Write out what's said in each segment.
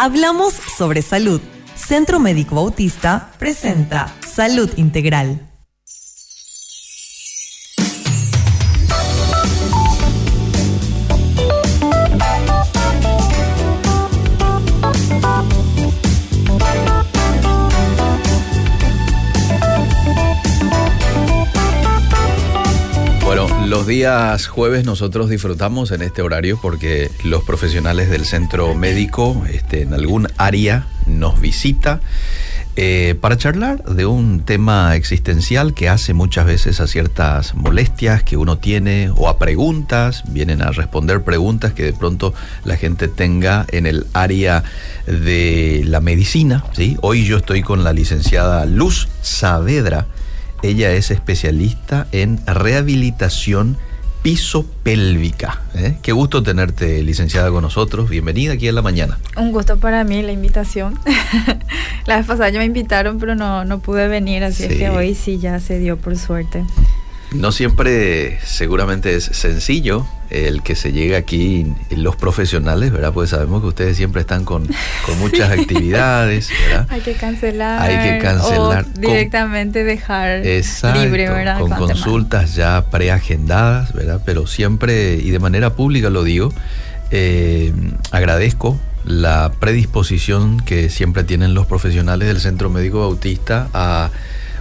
Hablamos sobre salud. Centro Médico Bautista presenta Salud Integral. Días jueves nosotros disfrutamos en este horario porque los profesionales del centro médico este, en algún área nos visita eh, para charlar de un tema existencial que hace muchas veces a ciertas molestias que uno tiene o a preguntas, vienen a responder preguntas que de pronto la gente tenga en el área de la medicina. Hoy yo estoy con la licenciada Luz Saavedra ella es especialista en rehabilitación pisopélvica. ¿eh? Qué gusto tenerte, licenciada, con nosotros. Bienvenida aquí en la mañana. Un gusto para mí la invitación. la vez pasada ya me invitaron, pero no, no pude venir, así es que hoy sí ya se dio por suerte. No siempre seguramente es sencillo el que se llegue aquí los profesionales, ¿verdad? Pues sabemos que ustedes siempre están con, muchas actividades, ¿verdad? Hay que cancelar. Hay que cancelar. O directamente dejar libre, ¿verdad? Con consultas ya preagendadas, ¿verdad? Pero siempre, y de manera pública lo digo, eh, agradezco la predisposición que siempre tienen los profesionales del Centro Médico Bautista a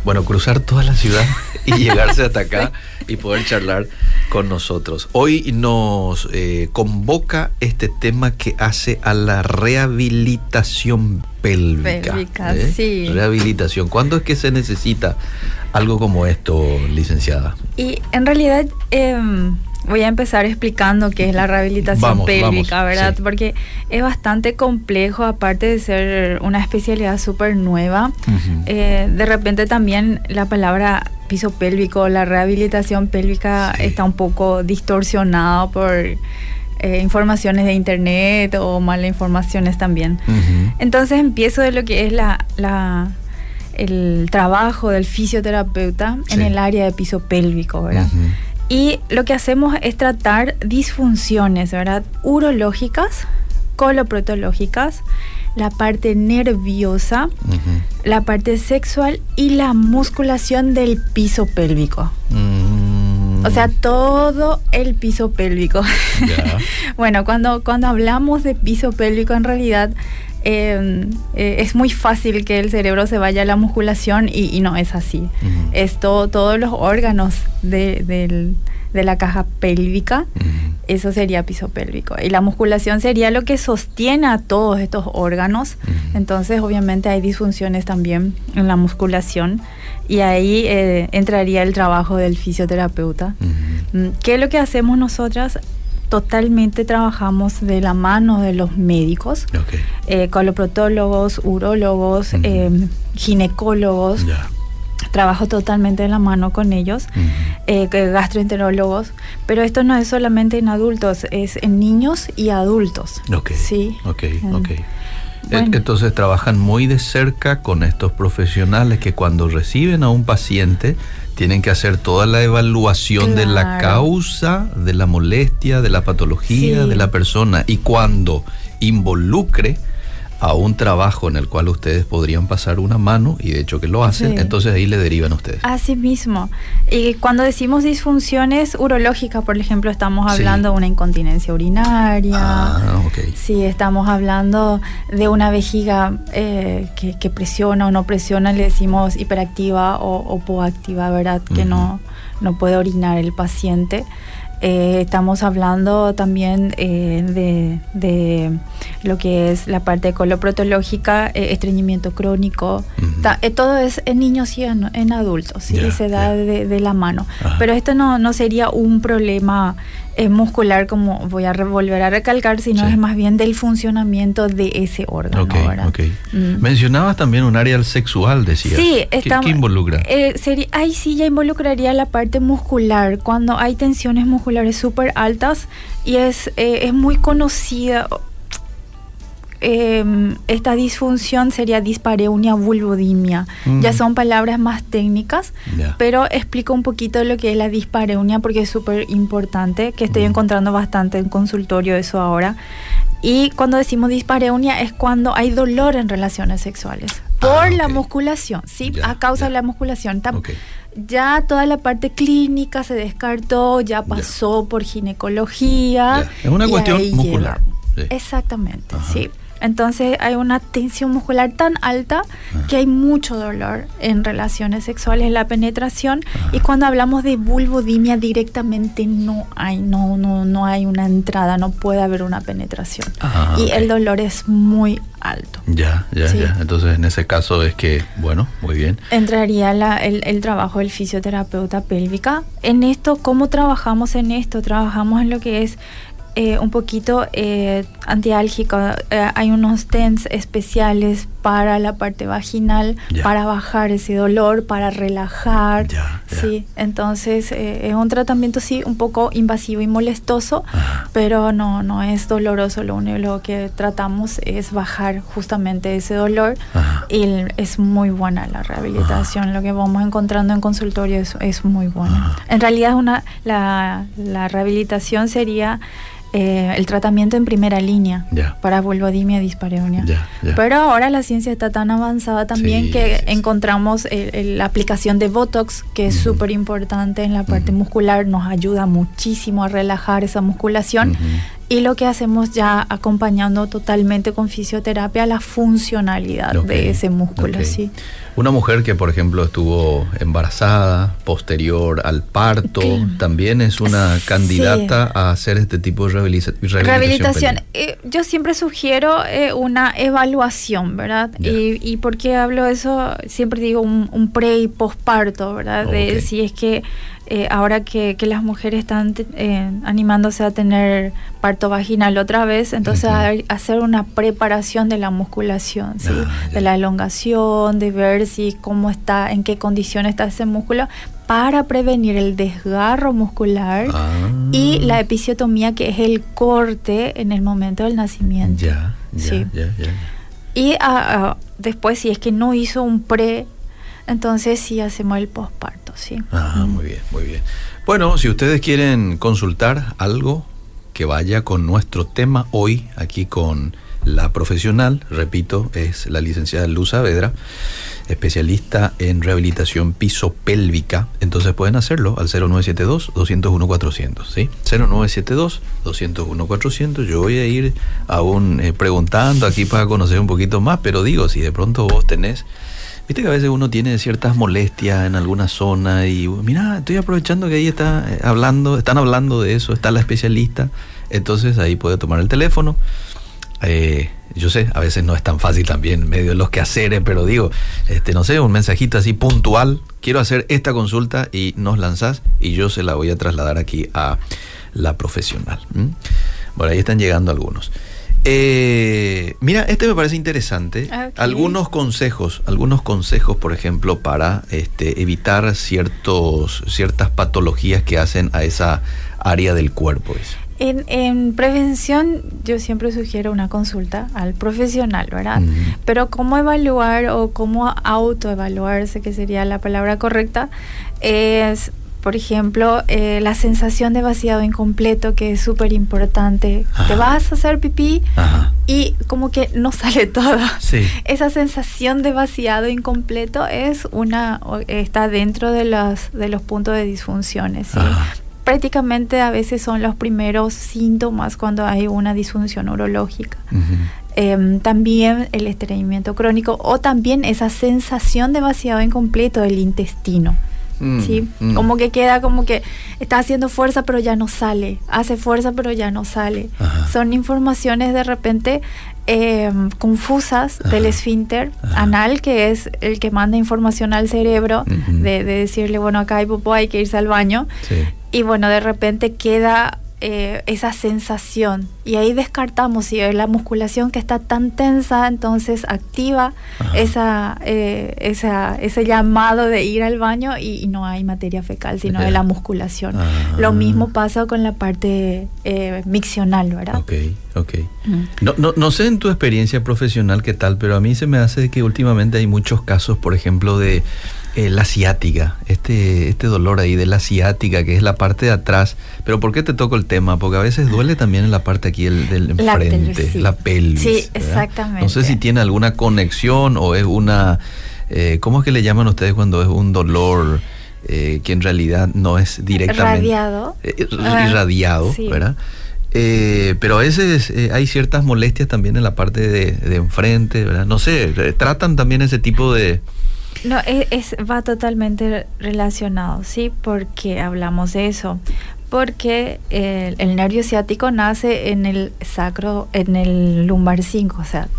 bueno, cruzar toda la ciudad y llegarse hasta acá y poder charlar con nosotros. Hoy nos eh, convoca este tema que hace a la rehabilitación pélvica. Pélvica, ¿eh? sí. Rehabilitación. ¿Cuándo es que se necesita algo como esto, licenciada? Y en realidad... Em, voy a empezar explicando qué es la rehabilitación pélvica, ¿verdad? Porque es bastante complejo, aparte de ser una especialidad súper nueva. Eh, de repente también la palabra piso pélvico, la rehabilitación pélvica está un poco distorsionada por eh, informaciones de internet o malas informaciones también. Entonces empiezo de lo que es la, el trabajo del fisioterapeuta en el área de piso pélvico, ¿verdad? Y lo que hacemos es tratar disfunciones, ¿verdad? Urológicas, coloprotológicas, la parte nerviosa, la parte sexual y la musculación del piso pélvico. Mm. O sea, todo el piso pélvico. bueno, cuando, cuando hablamos de piso pélvico, en realidad em, eh, es muy fácil que el cerebro se vaya a la musculación y, no es así. Es todos los órganos de, la caja pélvica, eso sería piso pélvico. Y la musculación sería lo que sostiene a todos estos órganos. Entonces, obviamente, hay disfunciones también en la musculación y ahí eh, entraría el trabajo del fisioterapeuta. Mm, ¿Qué es lo que hacemos nosotras? Totalmente trabajamos de la mano de los médicos, eh, coloprotólogos, urólogos, eh, ginecólogos. Trabajo totalmente de la mano con ellos, gastroenterólogos, pero esto no es solamente en adultos, es en niños y adultos. Ok. Sí. Ok, ok. Entonces trabajan muy de cerca con estos profesionales que cuando reciben a un paciente tienen que hacer toda la evaluación de la causa, de la molestia, de la patología de la persona. Y cuando involucre a un trabajo en el cual ustedes podrían pasar una mano, y de hecho que lo hacen, entonces ahí le derivan a ustedes. Así mismo. Y cuando decimos disfunciones urológicas, por ejemplo, estamos hablando de una incontinencia urinaria. Ah, okay. Sí, estamos hablando de una vejiga eh, que, presiona o no presiona, le decimos hiperactiva o, o poactiva, ¿verdad? Que no, no puede orinar el paciente. Eh, estamos hablando también eh, de, lo que es la parte coloprotológica, eh, estreñimiento crónico. todo es en niños y en, adultos, y se da de, la mano. Pero esto no, no sería un problema es muscular, como voy a volver a recalcar, sino es más bien del funcionamiento de ese órgano. Okay, mm. Mencionabas también un área sexual, decías. Sí, está, ¿Qué, involucra? Eh, ahí sí ya involucraría la parte muscular, cuando hay tensiones musculares súper altas y es, eh, es muy conocida Em, esta disfunción sería dispareunia vulvodimia. Ya son palabras más técnicas, pero explico un poquito lo que es la dispareunia porque es súper importante, que estoy encontrando bastante en consultorio eso ahora. Y cuando decimos dispareunia es cuando hay dolor en relaciones sexuales por ah, la musculación, ¿sí? a causa de la musculación. Ya toda la parte clínica se descartó, ya pasó por ginecología. Es una cuestión muscular. Exactamente, sí. Entonces hay una tensión muscular tan alta que hay mucho dolor en relaciones sexuales, en la penetración. Y cuando hablamos de vulvodimia directamente no hay, no, no, no hay una entrada, no puede haber una penetración. Ah, y el dolor es muy alto. Ya, ya, ya. Entonces en ese caso es que, bueno, muy bien. Entraría el, el trabajo del fisioterapeuta pélvica. En esto, ¿cómo trabajamos en esto? Trabajamos en lo que es eh, un poquito eh, antiálgico. Eh, hay unos TENS especiales para la parte vaginal, para bajar ese dolor, para relajar. Sí, entonces es un tratamiento sí un poco invasivo y molestoso, pero no, no es doloroso. Lo único que tratamos es bajar justamente ese dolor y es muy buena la rehabilitación. Lo que vamos encontrando en consultorio es, es muy bueno. En realidad una, la, la rehabilitación sería eh, el tratamiento en primera línea para vulvodimia y dispareunia. Pero ahora la ciencia está tan avanzada también que encontramos la aplicación de Botox, que es súper importante en la parte muscular, nos ayuda muchísimo a relajar esa musculación. Y lo que hacemos ya acompañando totalmente con fisioterapia la funcionalidad de ese músculo. ¿sí? Una mujer que, por ejemplo, estuvo embarazada posterior al parto, también es una candidata a hacer este tipo de rehabilitación. Rehabilitación. Eh, yo siempre sugiero eh, una evaluación, ¿verdad? Y, y por qué hablo de eso, siempre digo un, pre y posparto, ¿verdad? De si es que eh, ahora que, las mujeres están eh, animándose a tener parto vaginal otra vez, entonces hacer una preparación de la musculación, ah, de la elongación, de ver si cómo está, en qué condición está ese músculo, para prevenir el desgarro muscular y ah. la episiotomía, que es el corte en el momento del nacimiento. Ya, ya, ya, Y ah, después, si es que no hizo un pre, entonces sí hacemos el posparto sí. Ah, muy bien, muy bien. Bueno, si ustedes quieren consultar algo que vaya con nuestro tema hoy, aquí con la profesional, repito, es la licenciada Luz Saavedra, especialista en rehabilitación pisopélvica. Entonces pueden hacerlo al 0972-201-400, ¿sí? 0972-201-400. Yo voy a ir aún eh, preguntando aquí para conocer un poquito más, pero digo, si de pronto vos tenés Viste que a veces uno tiene ciertas molestias en alguna zona y mira, estoy aprovechando que ahí está eh, hablando, están hablando de eso, está la especialista, entonces ahí puede tomar el teléfono. Eh, yo sé, a veces no es tan fácil también medio de los quehaceres, pero digo, este, no sé, un mensajito así puntual, quiero hacer esta consulta y nos lanzás y yo se la voy a trasladar aquí a la profesional. Bueno, ahí están llegando algunos. Eh, mira, este me parece interesante. Algunos consejos, algunos consejos, por ejemplo, para este, evitar ciertos, ciertas patologías que hacen a esa área del cuerpo. En, prevención yo siempre sugiero una consulta al profesional, ¿verdad? Pero cómo evaluar o cómo autoevaluarse, que sería la palabra correcta, es por ejemplo, eh, la sensación de vaciado incompleto, que es súper importante. Te vas a hacer pipí y como que no sale todo. Esa sensación de vaciado incompleto es una está dentro de los, de los puntos de disfunciones. Prácticamente a veces son los primeros síntomas cuando hay una disfunción urológica. Em, también el estreñimiento crónico o también esa sensación de vaciado incompleto del intestino. Mm, ¿sí? Mm. Como que queda como que está haciendo fuerza pero ya no sale, hace fuerza pero ya no sale. Son informaciones de repente em, confusas del esfínter anal, que es el que manda información al cerebro de, decirle, bueno, acá hay popó, hay que irse al baño. Y bueno, de repente queda eh, esa sensación. Y ahí descartamos si es la musculación que está tan tensa, entonces activa esa, eh, esa, ese llamado de ir al baño y, no hay materia fecal, sino de la musculación. Lo mismo pasa con la parte eh, miccional, ¿verdad? Ok. No, no, no, sé en tu experiencia profesional qué tal, pero a mí se me hace que últimamente hay muchos casos, por ejemplo, de eh, la ciática, este, este dolor ahí de la ciática, que es la parte de atrás. Pero ¿por qué te toco el tema? Porque a veces duele también en la parte aquí del, enfrente, la pelvis. sí. exactamente. No sé si tiene alguna conexión o es una... Eh, ¿Cómo es que le llaman ustedes cuando es un dolor eh, que en realidad no es directamente... Irradiado. irradiado, ¿verdad? Eh, pero a veces eh, hay ciertas molestias también en la parte de, enfrente, ¿verdad? No sé, tratan también ese tipo de... No, e, es, va totalmente relacionado, ¿sí? Porque hablamos de eso. Porque el, nervio ciático nace en el sacro, en el lumbar 5, o sea,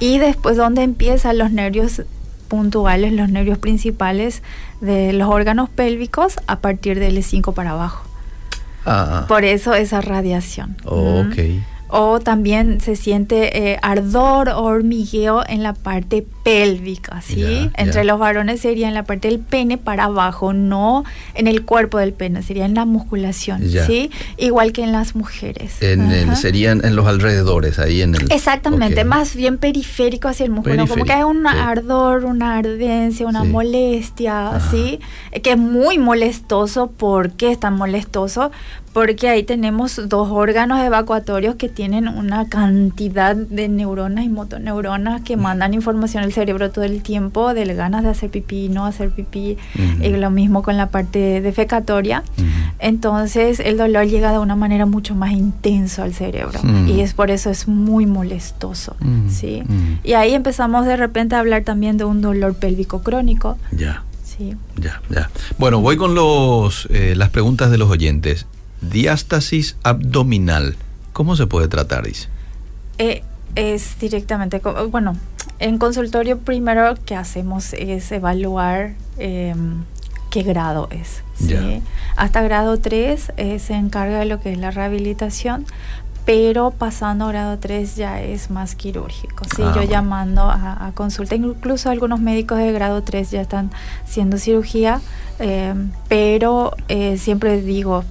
y después donde empiezan los nervios puntuales, los nervios principales de los órganos pélvicos a partir del 5 para abajo. Ah. Por eso esa radiación. Oh, o también se siente eh, ardor o hormigueo en la parte pélvica, ¿sí? Entre los varones sería en la parte del pene para abajo, no en el cuerpo del pene, sería en la musculación, ¿sí? Igual que en las mujeres. En serían en los alrededores, ahí en el... Exactamente, más bien periférico hacia el músculo, como que hay un ardor, una ardencia, una molestia, ¿sí? Que es muy molestoso. ¿Por qué es tan molestoso? Porque ahí tenemos dos órganos evacuatorios que tienen una cantidad de neuronas y motoneuronas que mandan información al cerebro todo el tiempo de ganas de hacer pipí, no hacer pipí, y lo mismo con la parte defecatoria. Entonces el dolor llega de una manera mucho más intensa al cerebro y es por eso es muy molestoso, ¿sí? Y ahí empezamos de repente a hablar también de un dolor pélvico crónico. Ya. Sí. Ya, ya. Bueno, voy con los, eh, las preguntas de los oyentes diástasis abdominal. ¿Cómo se puede tratar, dice? Eh, es directamente, bueno, en consultorio primero que hacemos es evaluar em, qué grado es. Hasta grado 3 eh, se encarga de lo que es la rehabilitación, pero pasando a grado 3 ya es más quirúrgico. ¿sí? Ah, Yo llamando a, consulta, incluso algunos médicos de grado 3 ya están haciendo cirugía, em, pero eh, siempre digo,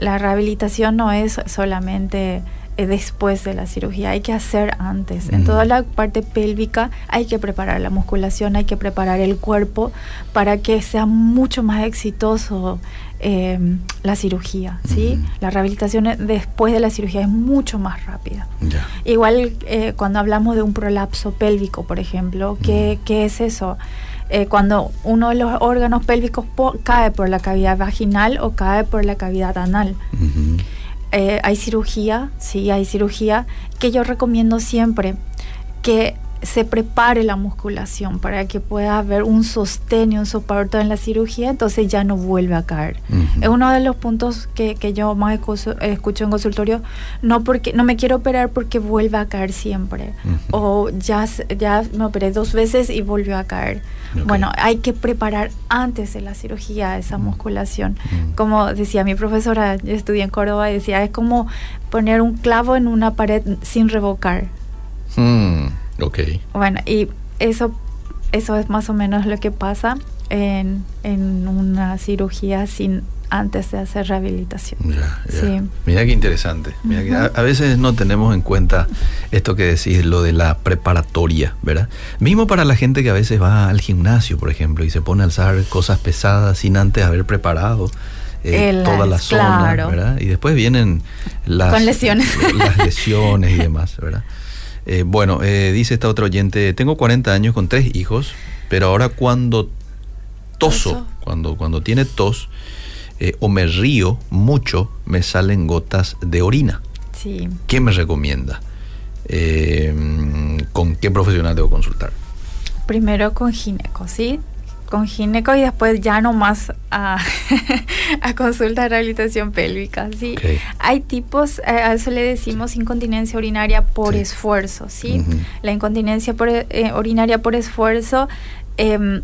la rehabilitación no es solamente eh, después de la cirugía, hay que hacer antes. En toda la parte pélvica hay que preparar la musculación, hay que preparar el cuerpo para que sea mucho más exitoso em, la cirugía. ¿sí? La rehabilitación después de la cirugía es mucho más rápida. Igual eh, cuando hablamos de un prolapso pélvico, por ejemplo, ¿qué, ¿qué es eso? Eh, cuando uno de los órganos pélvicos cae por la cavidad vaginal o cae por la cavidad anal. Eh, hay cirugía, sí, hay cirugía, que yo recomiendo siempre que se prepare la musculación para que pueda haber un sostén y un soporte en la cirugía, entonces ya no vuelve a caer. Es uno de los puntos que, que yo más escucho, en consultorio, no porque no me quiero operar porque vuelve a caer siempre, o ya, ya me operé dos veces y volvió a caer. Bueno, hay que preparar antes de la cirugía esa musculación. Como decía mi profesora, yo estudié en Córdoba, decía, es como poner un clavo en una pared sin revocar. Mm. Ok. Bueno, y eso, eso es más o menos lo que pasa en, en una cirugía sin antes de hacer rehabilitación. Sí. Mira qué interesante. a, veces no tenemos en cuenta esto que decís, lo de la preparatoria, ¿verdad? Mismo para la gente que a veces va al gimnasio, por ejemplo, y se pone a alzar cosas pesadas sin antes haber preparado. Eh, toda la zona, ¿verdad? Y después vienen las, lesiones. las lesiones y demás, ¿verdad? Eh, bueno, eh, dice esta otra oyente, tengo 40 años con tres hijos, pero ahora cuando toso, cuando, cuando tiene tos eh, o me río mucho, me salen gotas de orina. Sí. ¿Qué me recomienda? ¿Con qué profesional debo consultar? Primero con gineco, ¿sí? Con gineco y después ya no más a, a consulta de rehabilitación pélvica, ¿sí? Hay tipos, eh, a eso le decimos incontinencia urinaria por esfuerzo, ¿sí? La incontinencia por, eh, urinaria por esfuerzo eh,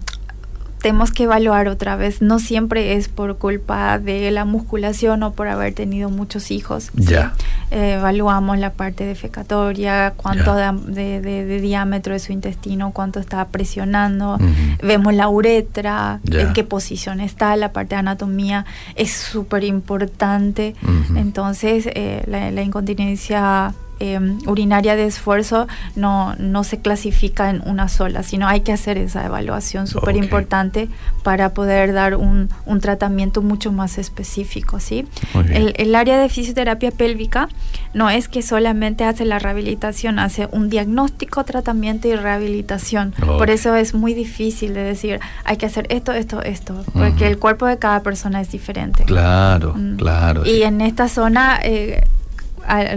tenemos que evaluar otra vez. No siempre es por culpa de la musculación o por haber tenido muchos hijos. Ya. Eh, evaluamos la parte defecatoria, cuánto de, diámetro de su intestino, cuánto está presionando. Vemos la uretra, en qué posición está, la parte de anatomía es súper importante. Entonces, eh, la, incontinencia em, urinaria de esfuerzo no, no se clasifica en una sola, sino hay que hacer esa evaluación súper importante para poder dar un, un, tratamiento mucho más específico. ¿sí? El, el, área de fisioterapia pélvica no es que solamente hace la rehabilitación, hace un diagnóstico, tratamiento y rehabilitación. Por eso es muy difícil de decir, hay que hacer esto, esto, esto, porque el cuerpo de cada persona es diferente. Claro, mm. claro. Y en esta zona... Eh,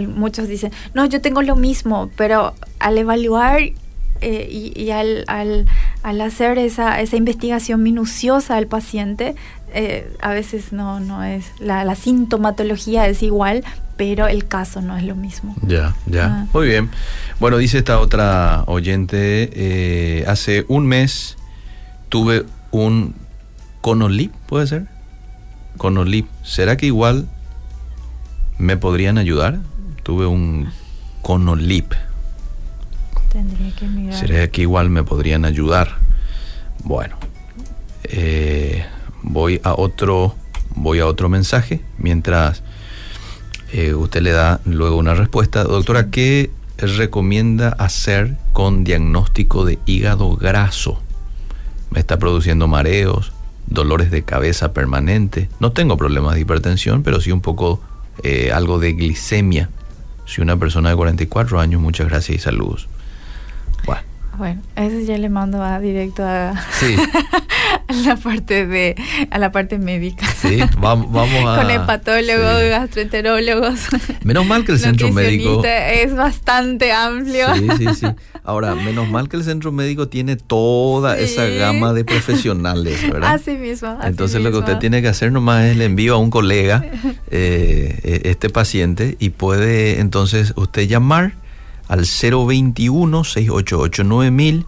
muchos dicen, no, yo tengo lo mismo, pero al evaluar eh, y, al, al, hacer esa, esa investigación minuciosa al paciente, eh, a veces no, no es, la, la, sintomatología es igual, pero el caso no es lo mismo. Ya, ya. Ah. Muy bien. Bueno, dice esta otra oyente, hace un mes tuve un conolip, ¿puede ser? Conolip. ¿Será que igual me podrían ayudar? Tuve un conolip. Tendría que mirar. ¿Será que igual me podrían ayudar? Bueno, eh, voy a otro, voy a otro mensaje mientras eh, usted le da luego una respuesta. Doctora, ¿qué recomienda hacer con diagnóstico de hígado graso? me está produciendo mareos, dolores de cabeza permanente. No tengo problemas de hipertensión, pero sí un poco eh, algo de glicemia. Soy una persona de 44 años, muchas gracias y saludos. Bueno. Ese ya le mando a directo a, a la parte de a la parte médica. Sí, vamos, vamos a con hepatólogos, gastroenterólogos. Menos mal que el centro médico es bastante amplio. Sí, sí, sí. Ahora, menos mal que el centro médico tiene toda esa gama de profesionales, ¿verdad? Así mismo. Entonces lo que usted tiene que hacer nomás es le envío a un colega eh, e, este paciente y puede entonces usted llamar al 021-688-9000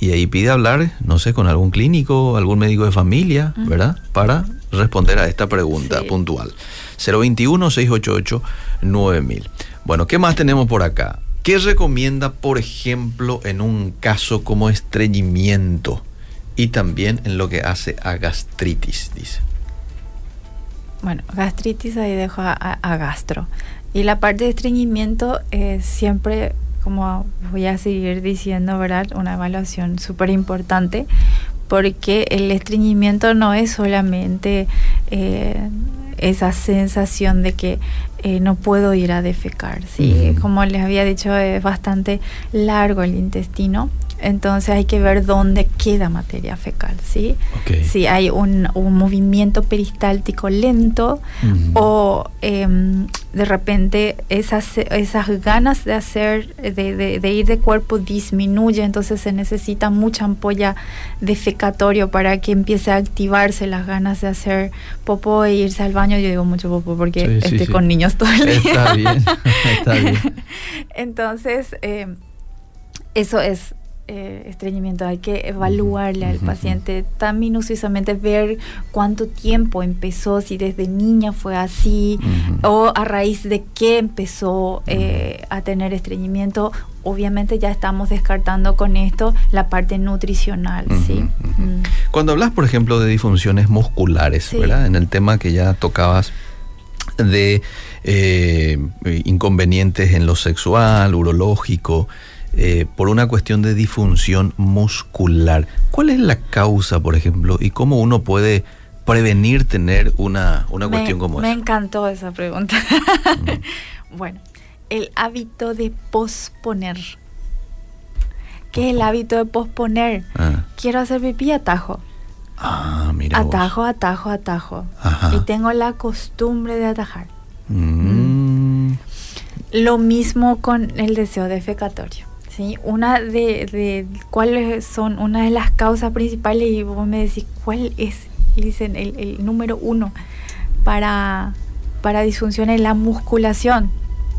y ahí pide hablar, no sé, con algún clínico, algún médico de familia, ¿verdad? Para responder a esta pregunta puntual. 021-688-9000. Bueno, ¿qué más tenemos por acá? ¿Qué recomienda, por ejemplo, en un caso como estreñimiento y también en lo que hace a gastritis, dice? Bueno, gastritis ahí dejo a, gastro. Y la parte de estreñimiento es siempre, como voy a seguir diciendo, ¿verdad? Una evaluación súper importante porque el estreñimiento no es solamente eh, esa sensación de que eh, no puedo ir a defecar, ¿sí? Como les había dicho, es bastante largo el intestino entonces hay que ver dónde queda materia fecal, ¿sí? Si hay un, movimiento peristáltico lento o em, de repente esas, esas ganas de hacer, de, ir de cuerpo disminuye, entonces se necesita mucha ampolla defecatorio para que empiece a activarse las ganas de hacer popó e irse al baño. Yo digo mucho popó porque estoy con niños todo el día. Está bien, está bien. entonces, em, eso es eh, estreñimiento, hay que evaluarle al paciente tan minuciosamente, ver cuánto tiempo empezó, si desde niña fue así o a raíz de qué empezó eh, a tener estreñimiento. Obviamente ya estamos descartando con esto la parte nutricional. ¿sí? Cuando hablas, por ejemplo, de disfunciones musculares, ¿verdad? En el tema que ya tocabas de eh, inconvenientes en lo sexual, urológico, eh, por una cuestión de disfunción muscular. ¿Cuál es la causa, por ejemplo, y cómo uno puede prevenir tener una, una cuestión como esa? Me encantó esa pregunta. bueno, el hábito de posponer. ¿Qué es el hábito de posponer? Ah. Quiero hacer pipí, atajo. Ah, mira. Atajo, atajo, atajo. Y tengo la costumbre de atajar. Mm. Lo mismo con el deseo defecatorio. ¿Sí? Una de, cuáles son una de las causas principales y vos me decís cuál es, dicen, el, número uno para, para disfunción en la musculación,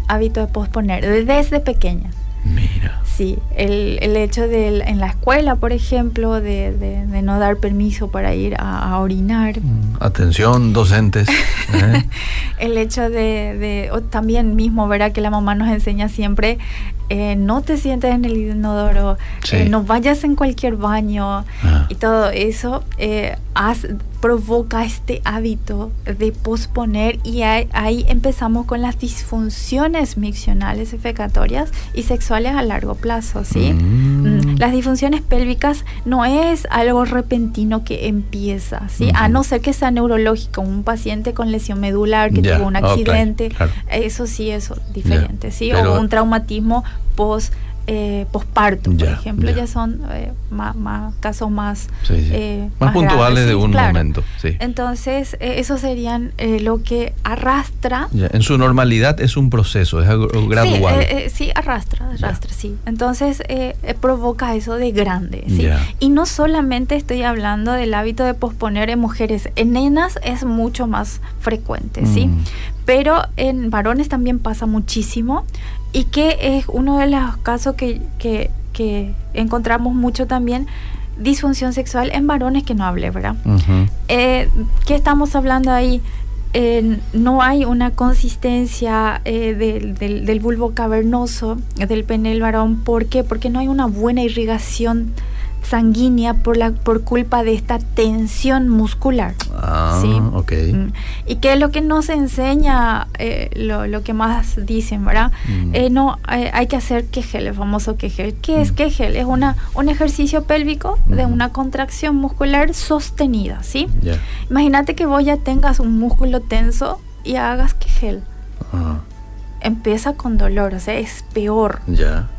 hábito de posponer, desde pequeña. Mira. Sí, el, el hecho de en la escuela, por ejemplo, de, no dar permiso para ir a, orinar, Atención, docentes. ¿eh? el hecho de, también mismo, verá que la mamá nos enseña siempre, eh, no te sientes en el inodoro, eh, no vayas en cualquier baño ah. y todo eso provoca este hábito de posponer y ahí, empezamos con las disfunciones miccionales, efecatorias y sexuales a largo plazo, ¿sí? Mm. Mm, las disfunciones pélvicas no es algo repentino que empieza, ¿sí? A no ser que sea neurológico, un paciente con lesión medular que tuvo un accidente, eso sí es diferente, ¿sí? o un traumatismo post eh, posparto, por ejemplo, ya, son eh, más, casos más, eh, más, puntuales de un momento. Entonces, eso serían lo que arrastra. En su normalidad es un proceso, es algo gradual. Sí, arrastra, arrastra, sí. Entonces, provoca eso de grande. ¿sí? Y no solamente estoy hablando del hábito de posponer en mujeres, en nenas es mucho más frecuente, ¿sí? Mm. Pero en varones también pasa muchísimo y que es uno de los casos que, encontramos mucho también disfunción sexual en varones que no hable, ¿verdad? Eh, ¿Qué estamos hablando ahí? Eh, no hay una consistencia eh, del, del, del, bulbo cavernoso del pene del varón. ¿Por qué? Porque no hay una buena irrigación sanguínea por, la, por culpa de esta tensión muscular. Ah, ¿sí? ok. Mm. Y que es lo que nos enseña, eh, lo, que más dicen, ¿verdad? Mm. Eh, no, eh, hay que hacer Kegel, el famoso Kegel. ¿Qué es mm. Kegel? Es una, un ejercicio pélvico de una contracción muscular sostenida, ¿sí? Imagínate que vos ya tengas un músculo tenso y hagas Kegel. Empieza con dolor, o sea, es peor. Ya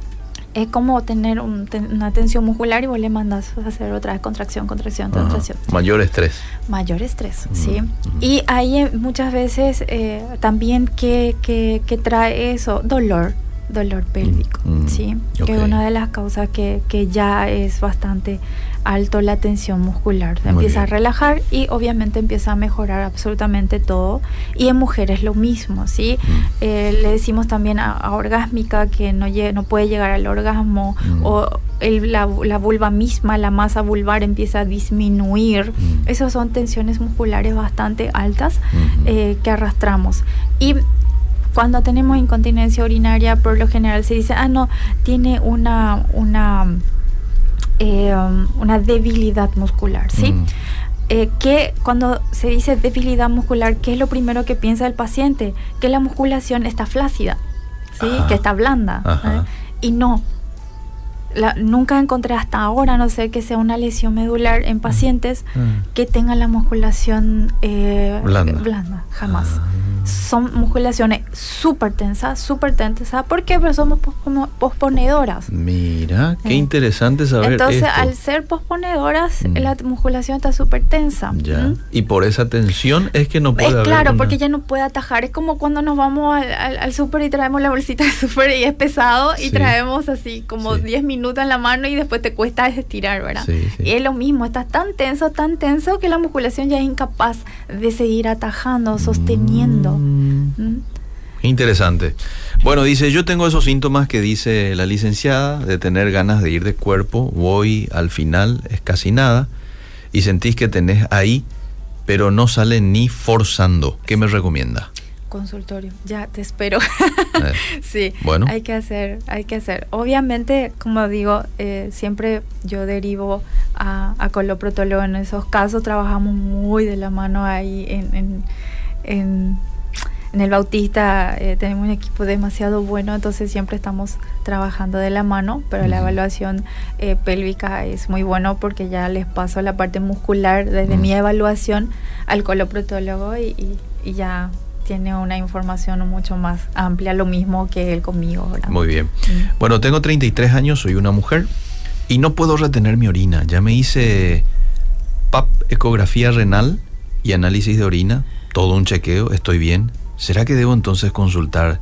es como tener una tensión muscular y vos le mandas a hacer otra vez contracción, contracción, contracción. Mayor estrés. Mayor estrés, sí. Y hay muchas veces eh, también que, que, trae eso, dolor, dolor pélvico, ¿sí? Que es una de las causas que, que ya es bastante alto la tensión muscular. Se empieza a relajar y obviamente empieza a mejorar absolutamente todo. Y en mujeres lo mismo, ¿sí? Mm. Eh, le decimos también a, orgásmica que no, no puede llegar al orgasmo mm. o la, vulva misma, la masa vulvar empieza a disminuir. Mm. Esas son tensiones musculares bastante altas eh, que arrastramos. Y cuando tenemos incontinencia urinaria, por lo general se dice, ah, no, tiene una, una eh, una debilidad muscular, ¿sí? Mm. Eh, que cuando se dice debilidad muscular, ¿qué es lo primero que piensa el paciente? Que la musculación está flácida, ¿sí? Que está blanda. ¿eh? Y no, nunca encontré hasta ahora, no sé, que sea una lesión medular en pacientes mm. que tengan la musculación eh, blanda. jamás. Ah. Son musculaciones súper tensas, súper tensas. ¿Por qué? Porque somos posponedoras. Mira, qué interesante saber Entonces, al ser posponedoras, mm. la musculación está súper tensa. Ya. Y por esa tensión es que no puede Es claro, porque ya no puede atajar. Es como cuando nos vamos al, al, súper y traemos la bolsita de súper y es pesado y traemos así como 10 minutos en la mano y después te cuesta estirar, ¿verdad? Y es lo mismo, estás tan tenso, tan tenso que la musculación ya es incapaz de seguir atajando, sosteniendo. Mm. ¿Mm? Interesante. Bueno, dice, yo tengo esos síntomas que dice la licenciada, de tener ganas de ir de cuerpo, voy al final, es casi nada, y sentís que tenés ahí, pero no sale ni forzando. ¿Qué me recomienda? consultorio. Ya te espero. Eh, sí. Bueno. Hay que hacer, hay que hacer. Obviamente, como digo, eh, siempre yo derivo a, a coloprotólogo en esos casos. Trabajamos muy de la mano ahí en, en, en, el Bautista. Eh, tenemos un equipo demasiado bueno, entonces siempre estamos trabajando de la mano, pero la evaluación pélvica es muy bueno porque ya les paso la parte muscular desde mi evaluación al coloprotólogo y, y ya tiene una información mucho más amplia, lo mismo que él conmigo. Muy bien. Mm. Bueno, tengo 33 años, soy una mujer y no puedo retener mi orina. Ya me hice PAP, ecografía renal y análisis de orina, todo un chequeo, estoy bien. ¿Será que debo entonces consultar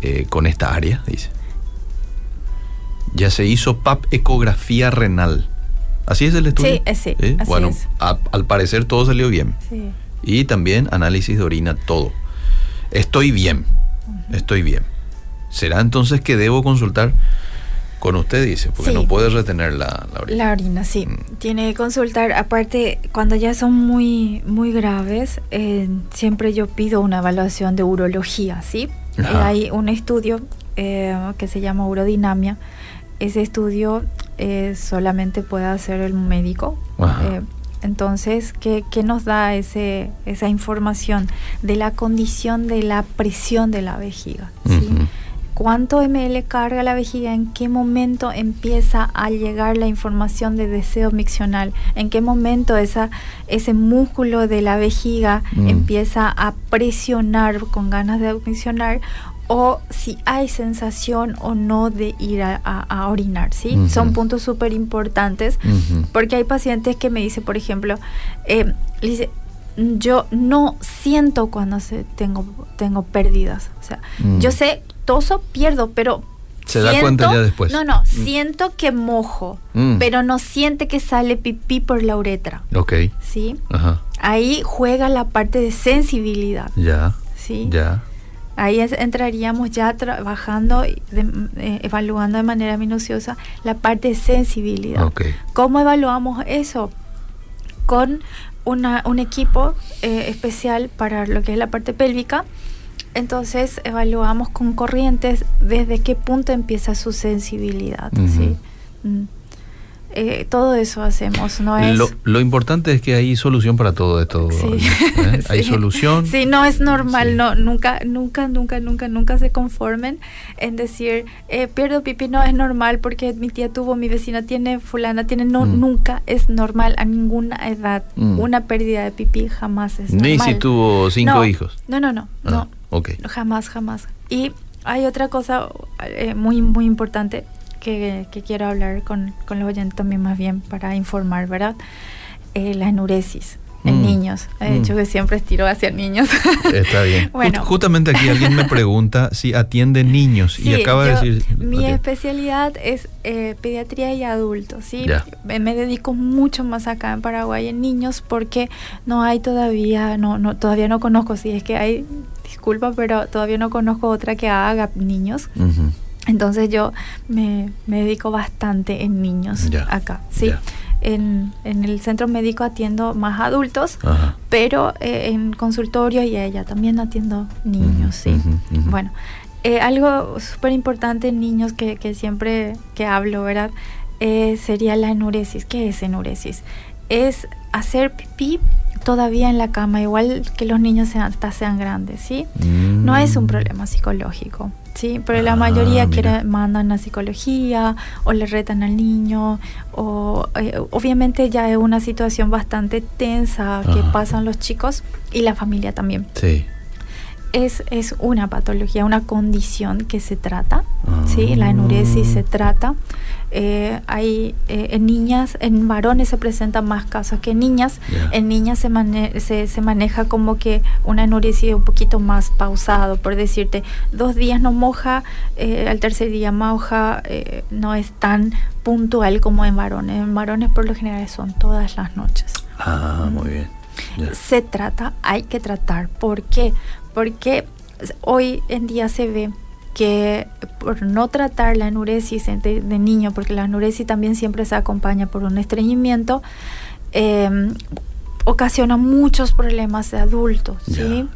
eh, con esta área? Dice. Ya se hizo PAP, ecografía renal. ¿Así es el estudio? Sí, sí. ¿Eh? bueno, al parecer todo salió bien. Sí. Y también análisis de orina, todo. Estoy bien, estoy bien. ¿Será entonces que debo consultar Con usted dice, porque no puede retener la, orina. La orina, sí. Mm. Tiene que consultar. Aparte, cuando ya son muy, muy graves, eh, siempre yo pido una evaluación de urología, ¿sí? Eh, hay un estudio eh, que se llama urodinamia. Ese estudio solamente puede hacer el médico. entonces, ¿qué, ¿qué, nos da ese, esa información de la condición de la presión de la vejiga? ¿sí? Cuánto ml carga la vejiga, en qué momento empieza a llegar la información de deseo miccional, en qué momento esa, ese músculo de la vejiga mm. empieza a presionar con ganas de miccionar o si hay sensación o no de ir a, orinar, ¿sí? Son puntos súper importantes porque hay pacientes que me dicen, por ejemplo, eh, dice, yo no siento cuando se, tengo, tengo pérdidas. O sea, mm. yo sé pierdo, pero... Se da cuenta ya después. No, no, mm. siento que mojo, mm. pero no siente que sale pipí por la uretra. Ok. ¿Sí? Ajá. Ahí juega la parte de sensibilidad. Ya. ¿Sí? Ya. Ahí entraríamos ya trabajando, eh, evaluando de manera minuciosa la parte de sensibilidad. Okay. ¿Cómo evaluamos eso? Con una, un equipo eh, especial para lo que es la parte pélvica entonces evaluamos con corrientes desde qué punto empieza su sensibilidad. ¿sí? Mm. Eh, todo eso hacemos, ¿no es? Lo, importante es que hay solución para todo esto. Sí. ¿eh? Hay solución. Sí, no es normal, no, nunca, nunca, nunca, nunca, nunca se conformen en decir, eh, pierdo pipí, no es normal porque mi tía tuvo, mi vecina tiene, fulana tiene, no, mm. nunca es normal a ninguna edad. Mm. Una pérdida de pipí jamás es normal. Ni si tuvo cinco hijos. No, no, no, no. Ah. Jamás, jamás. Y hay otra cosa eh, muy, muy importante que, quiero hablar con, con, los oyentes también más bien para informar, ¿verdad? Eh, la enuresis en mm. niños. He mm. dicho que siempre estiro hacia niños. Está bien. bueno, justamente aquí alguien me pregunta si atiende niños y acaba de decir... Mi especialidad es eh, pediatría y adultos, ¿sí? Me dedico mucho más acá en Paraguay en niños porque no hay todavía, no, no todavía no conozco, si es que hay, disculpa, pero todavía no conozco otra que haga niños. Entonces yo me, dedico bastante en niños acá, ¿sí? en, en, el centro médico atiendo más adultos, pero eh, en consultorio y ella también atiendo niños, sí. Bueno, eh, algo súper importante en niños que, que, siempre que hablo, ¿verdad? Eh, sería la enuresis. ¿Qué es enuresis? Es hacer pipí todavía en la cama, igual que los niños sean, hasta sean grandes, ¿sí? No es un mm. problema psicológico. Sí, pero la ah, mayoría quiere, mandan a psicología o le retan al niño o eh, obviamente ya es una situación bastante tensa que pasan los chicos y la familia también. Sí es, es una patología, una condición que se trata, ¿sí? La enuresis se trata. Eh, hay eh, en niñas, en varones se presentan más casos que en niñas. En niñas se, se, maneja como que una enuresis un poquito más pausado, por decirte, dos días no moja, eh, al tercer día moja, no es tan puntual como en varones. En varones por lo general son todas las noches. Ah, muy bien. Se trata, hay que tratar. ¿Por qué? Porque hoy en día se ve que por no tratar la enuresis de, niño, porque la enuresis también siempre se acompaña por un estreñimiento, eh, ocasiona muchos problemas de adultos. ¿sí?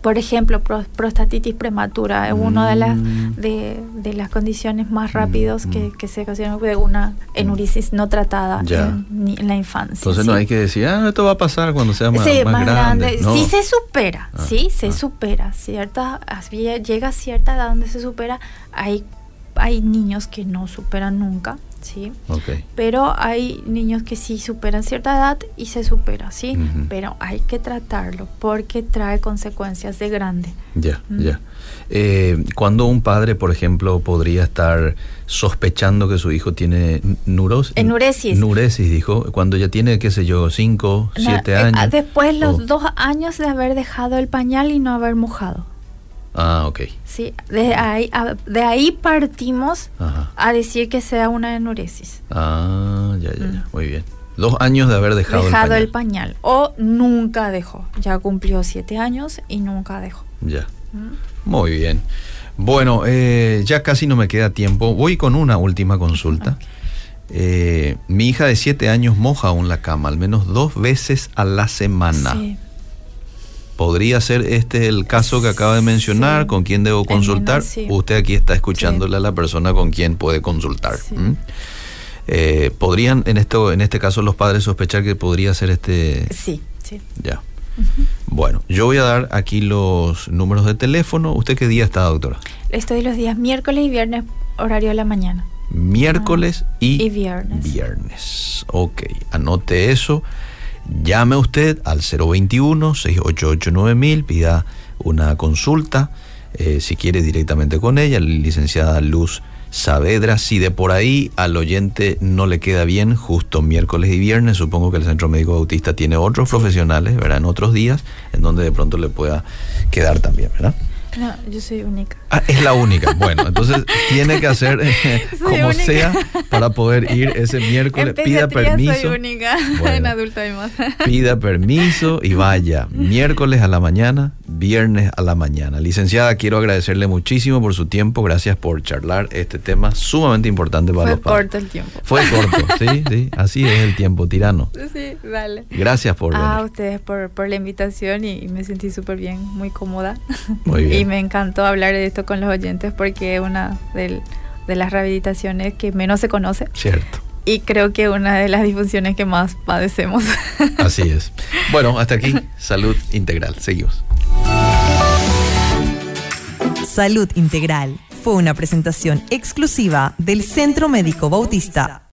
Por ejemplo, prostatitis prematura es una de las, mm. de, las condiciones más rápidas mm, que, mm. que, se ocasiona de una enurisis no tratada en, la infancia. Entonces no hay que decir, ah, esto va a pasar cuando sea más, grande. Sí se supera, ah, sí se ah. supera. Cierta, llega a cierta edad donde se supera, hay, hay niños que no superan nunca ¿sí? Pero hay niños que sí superan cierta edad y se supera, ¿sí? Pero hay que tratarlo porque trae consecuencias de grande. Ya, ya. Eh, cuando un padre, por ejemplo, podría estar sospechando que su hijo tiene nuros, enuresis. Nuresis, dijo, cuando ya tiene, qué sé yo, cinco, siete eh, años. después los dos años de haber dejado el pañal y no haber mojado. Ah, ok. Sí, de ahí, de ahí partimos a decir que sea una enuresis. Ah, ya, ya, mm. muy bien. Dos años de haber dejado, dejado el, pañal. O nunca dejó. Ya cumplió siete años y nunca dejó. Ya. Mm. Muy bien. Bueno, eh, ya casi no me queda tiempo. Voy con una última consulta. Eh, mi hija de 7 años moja aún la cama, al menos dos veces a la semana. Sí. ¿Podría ser este el caso que acaba de mencionar? ¿Con quién debo consultar? Usted aquí está escuchándole a la persona con quien puede consultar. Eh, ¿Podrían, en, esto, en este caso, los padres sospechar que podría ser este...? Sí, sí. Ya. Bueno, yo voy a dar aquí los números de teléfono. ¿Usted qué día está, doctora? Estoy los días miércoles y viernes, horario de la mañana. Miércoles ah, y, viernes. Viernes. Ok, anote eso. Llame usted al 021-688-9000, pida una consulta, eh, si quiere directamente con ella, la licenciada Luz Saavedra. Si de por ahí al oyente no le queda bien, justo miércoles y viernes, supongo que el Centro Médico Bautista tiene otros profesionales, ¿verdad? En otros días, en donde de pronto le pueda quedar también, ¿verdad? No, yo soy única. Ah, es la única. Bueno, entonces tiene que hacer eh, como sea para poder ir ese miércoles. pida permiso. Soy única. en adulto más. Pida permiso y vaya. Miércoles a la mañana, viernes a la mañana. Licenciada, quiero agradecerle muchísimo por su tiempo. Gracias por charlar este tema sumamente importante para los padres. Fue corto el tiempo. Fue corto, sí, sí. Así es el tiempo, tirano. Sí, dale. Gracias por venir. A ustedes por, por la invitación y, me sentí súper bien, muy cómoda. Muy bien. Y me encantó hablar de esto con los oyentes porque es una de, las rehabilitaciones que menos se conoce. Cierto. Y creo que una de las disfunciones que más padecemos. Así es. Bueno, hasta aquí, salud integral. Seguimos. Salud Integral fue una presentación exclusiva del Centro Médico Bautista.